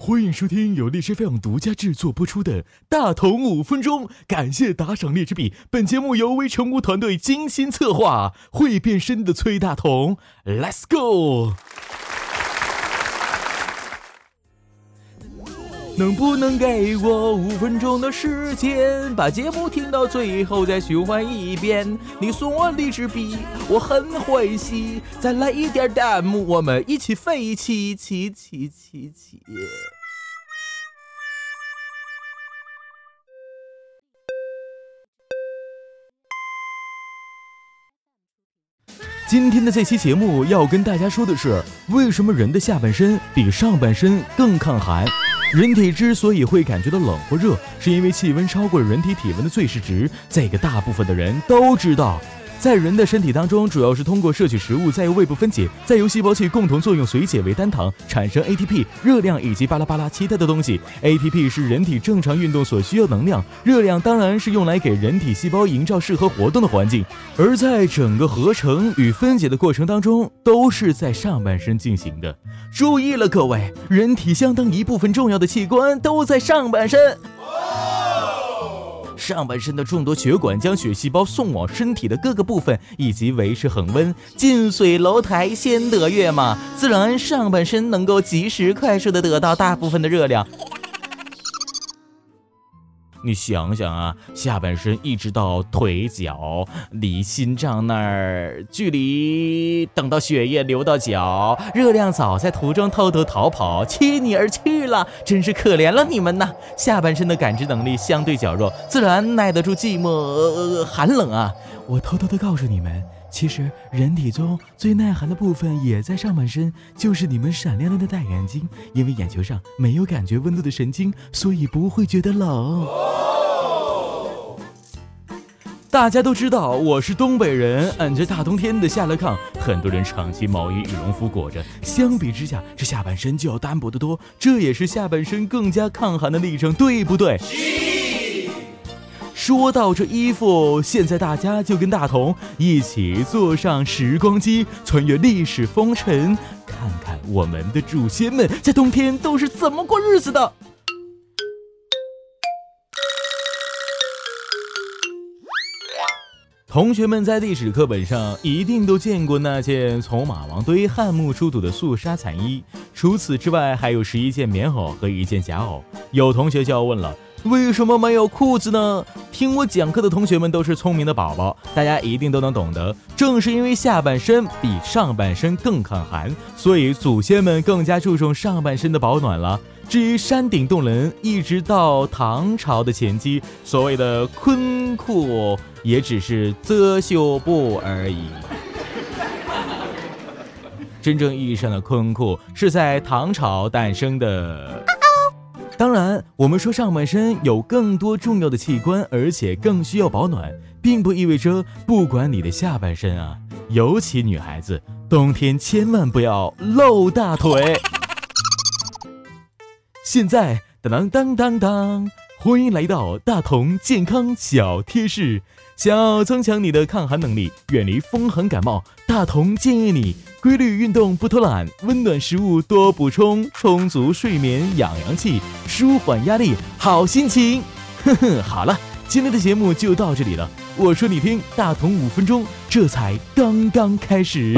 欢迎收听由荔枝 FM 独家制作播出的《大同五分钟》，感谢打赏荔枝币。本节目由微成功团队精心策划，会变身的崔大同，Let's go！能不能给我五分钟的时间，把节目听到最后再循环一遍？你送我荔枝币，我很欢喜。再来一点弹幕，我们一起飞起，起起起起！今天的这期节目要跟大家说的是，为什么人的下半身比上半身更抗寒？人体之所以会感觉到冷或热，是因为气温超过了人体体温的最适值。这个大部分的人都知道。在人的身体当中，主要是通过摄取食物，再由胃部分解，再由细胞器共同作用水解为单糖，产生 ATP、热量以及巴拉巴拉其他的东西。ATP 是人体正常运动所需要能量，热量当然是用来给人体细胞营造适合活动的环境。而在整个合成与分解的过程当中，都是在上半身进行的。注意了，各位，人体相当一部分重要的器官都在上半身。上半身的众多血管将血细胞送往身体的各个部分，以及维持恒温。近水楼台先得月嘛，自然上半身能够及时快速的得到大部分的热量。你想想啊，下半身一直到腿脚，离心脏那儿距离，等到血液流到脚，热量早在途中偷偷逃跑，弃你而去了，真是可怜了你们呐！下半身的感知能力相对较弱，自然耐得住寂寞、呃、寒冷啊。我偷偷的告诉你们。其实，人体中最耐寒的部分也在上半身，就是你们闪亮亮的大眼睛。因为眼球上没有感觉温度的神经，所以不会觉得冷。大家都知道我是东北人，俺这大冬天的下了炕，很多人长期毛衣、羽绒服裹着，相比之下，这下半身就要单薄得多。这也是下半身更加抗寒的历程，对不对？说到这衣服，现在大家就跟大同一起坐上时光机，穿越历史风尘，看看我们的祖先们在冬天都是怎么过日子的。同学们在历史课本上一定都见过那件从马王堆汉墓出土的素纱彩衣，除此之外，还有十一件棉袄和一件夹袄。有同学就要问了。为什么没有裤子呢？听我讲课的同学们都是聪明的宝宝，大家一定都能懂得。正是因为下半身比上半身更抗寒，所以祖先们更加注重上半身的保暖了。至于山顶洞人，一直到唐朝的前期，所谓的坤裤也只是遮羞布而已。真正意义上的坤裤是在唐朝诞生的。当然，我们说上半身有更多重要的器官，而且更需要保暖，并不意味着不管你的下半身啊，尤其女孩子，冬天千万不要露大腿。现在当当当当当，欢迎来到大同健康小贴士。想要增强你的抗寒能力，远离风寒感冒，大同建议你规律运动，不偷懒，温暖食物多补充，充足睡眠养阳气，舒缓压力，好心情。哼哼，好了，今天的节目就到这里了。我说你听，大同五分钟，这才刚刚开始。